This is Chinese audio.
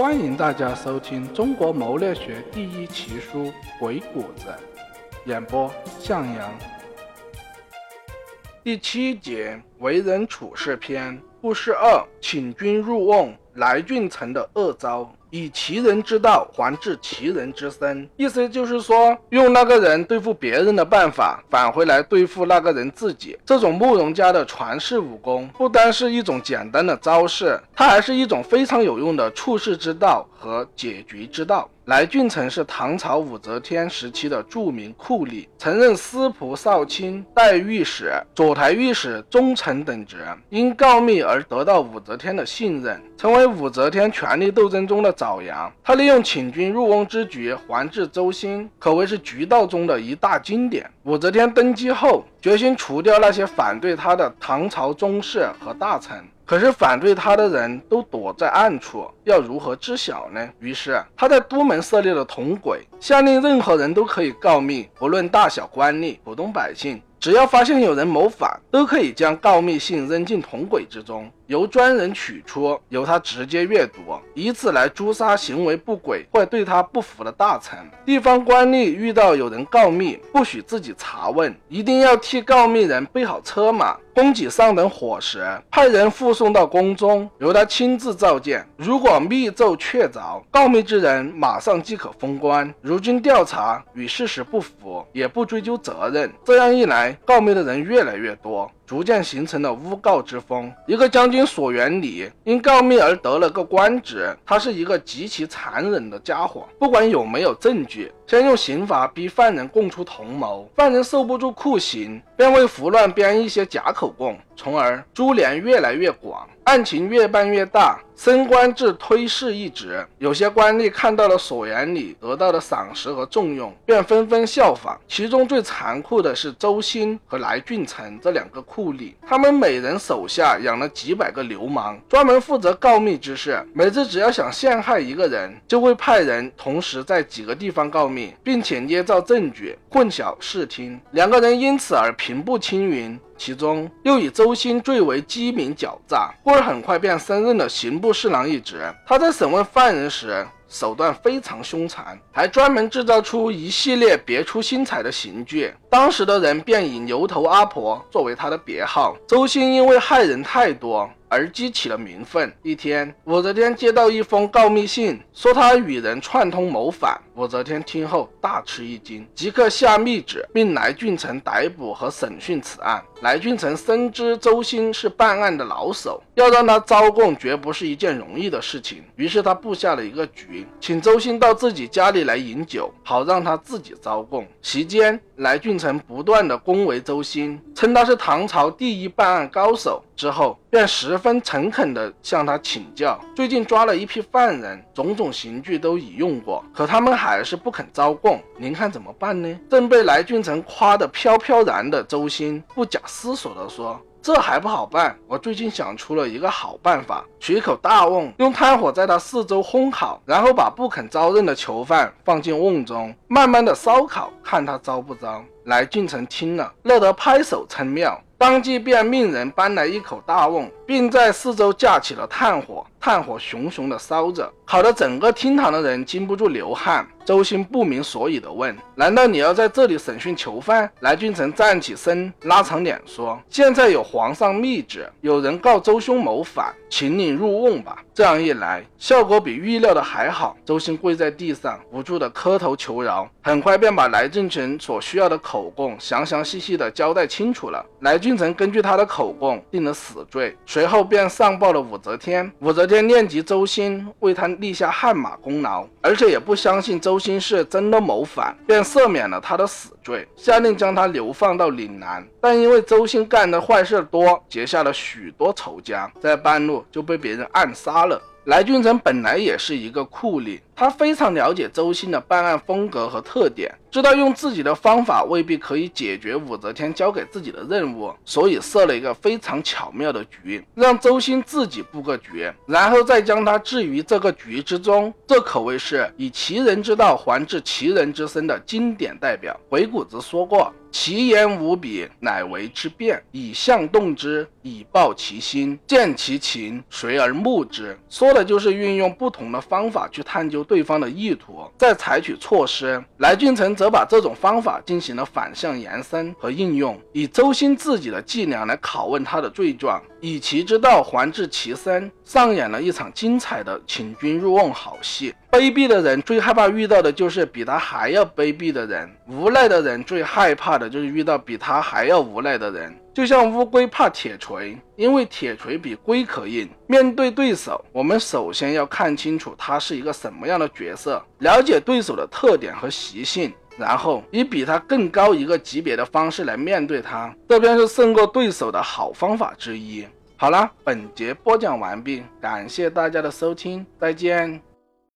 欢迎大家收听中国谋略学第一奇书《鬼谷子》，演播向阳。第七节为人处事篇，故事二：请君入瓮，来俊臣的恶招。以其人之道还治其人之身，意思就是说，用那个人对付别人的办法，返回来对付那个人自己。这种慕容家的传世武功，不单是一种简单的招式，它还是一种非常有用的处世之道和解决之道。来俊臣是唐朝武则天时期的著名酷吏，曾任司仆少卿、代御史、左台御史、中丞等职，因告密而得到武则天的信任，成为武则天权力斗争中的爪牙。他利用请君入瓮之举还治周兴，可谓是局道中的一大经典。武则天登基后，决心除掉那些反对他的唐朝宗室和大臣。可是反对他的人都躲在暗处，要如何知晓呢？于是他在都门设立了铜轨，下令任何人都可以告密，不论大小官吏、普通百姓。只要发现有人谋反，都可以将告密信扔进铜轨之中，由专人取出，由他直接阅读，以此来诛杀行为不轨或对他不服的大臣。地方官吏遇到有人告密，不许自己查问，一定要替告密人备好车马、供给上等伙食，派人护送到宫中，由他亲自召见。如果密奏确凿，告密之人马上即可封官。如今调查与事实不符，也不追究责任。这样一来，告密的人越来越多。逐渐形成了诬告之风。一个将军索元礼因告密而得了个官职，他是一个极其残忍的家伙。不管有没有证据，先用刑罚逼犯人供出同谋，犯人受不住酷刑，便为胡乱编一些假口供，从而株连越来越广，案情越办越大，升官至推事一职。有些官吏看到了索元礼得到的赏识和重用，便纷纷效仿。其中最残酷的是周兴和来俊臣这两个酷。护吏，他们每人手下养了几百个流氓，专门负责告密之事。每次只要想陷害一个人，就会派人同时在几个地方告密，并且捏造证据，混淆视听。两个人因此而平步青云。其中又以周兴最为机敏狡诈，故而很快便升任了刑部侍郎一职。他在审问犯人时，手段非常凶残，还专门制造出一系列别出心裁的刑具。当时的人便以牛头阿婆作为他的别号。周星因为害人太多。而激起了民愤。一天，武则天接到一封告密信，说他与人串通谋反。武则天听后大吃一惊，即刻下密旨，命来俊臣逮捕和审讯此案。来俊臣深知周兴是办案的老手，要让他招供绝不是一件容易的事情。于是他布下了一个局，请周兴到自己家里来饮酒，好让他自己招供。席间，来俊臣不断的恭维周兴，称他是唐朝第一办案高手。之后，便十分诚恳地向他请教。最近抓了一批犯人，种种刑具都已用过，可他们还是不肯招供。您看怎么办呢？正被来俊臣夸得飘飘然的周兴，不假思索地说：“这还不好办。我最近想出了一个好办法，取一口大瓮，用炭火在它四周烘烤，然后把不肯招认的囚犯放进瓮中，慢慢的烧烤，看他招不招。”来俊臣听了，乐得拍手称妙。当即便命人搬来一口大瓮，并在四周架起了炭火，炭火熊熊的烧着，烤得整个厅堂的人禁不住流汗。周兴不明所以的问：“难道你要在这里审讯囚犯？”来俊臣站起身，拉长脸说：“现在有皇上密旨，有人告周兄谋反，请你入瓮吧。”这样一来，效果比预料的还好。周兴跪在地上，无助的磕头求饶，很快便把来俊臣所需要的口供详详细细的交代清楚了。来俊臣根据他的口供定了死罪，随后便上报了武则天。武则天念及周兴为他立下汗马功劳，而且也不相信周。周兴是真的谋反，便赦免了他的死罪，下令将他流放到岭南。但因为周兴干的坏事多，结下了许多仇家，在半路就被别人暗杀了。来俊臣本来也是一个酷吏。他非常了解周星的办案风格和特点，知道用自己的方法未必可以解决武则天交给自己的任务，所以设了一个非常巧妙的局，让周星自己布个局，然后再将他置于这个局之中。这可谓是以其人之道还治其人之身的经典代表。鬼谷子说过。其言无比，乃为之辩。以象动之，以报其心。见其情，随而目之。说的就是运用不同的方法去探究对方的意图，再采取措施。来俊臣则把这种方法进行了反向延伸和应用，以周兴自己的伎俩来拷问他的罪状，以其之道还治其身，上演了一场精彩的请君入瓮好戏。卑鄙的人最害怕遇到的就是比他还要卑鄙的人，无赖的人最害怕的就是遇到比他还要无赖的人。就像乌龟怕铁锤，因为铁锤比龟壳硬。面对对手，我们首先要看清楚他是一个什么样的角色，了解对手的特点和习性，然后以比他更高一个级别的方式来面对他，这便是胜过对手的好方法之一。好了，本节播讲完毕，感谢大家的收听，再见。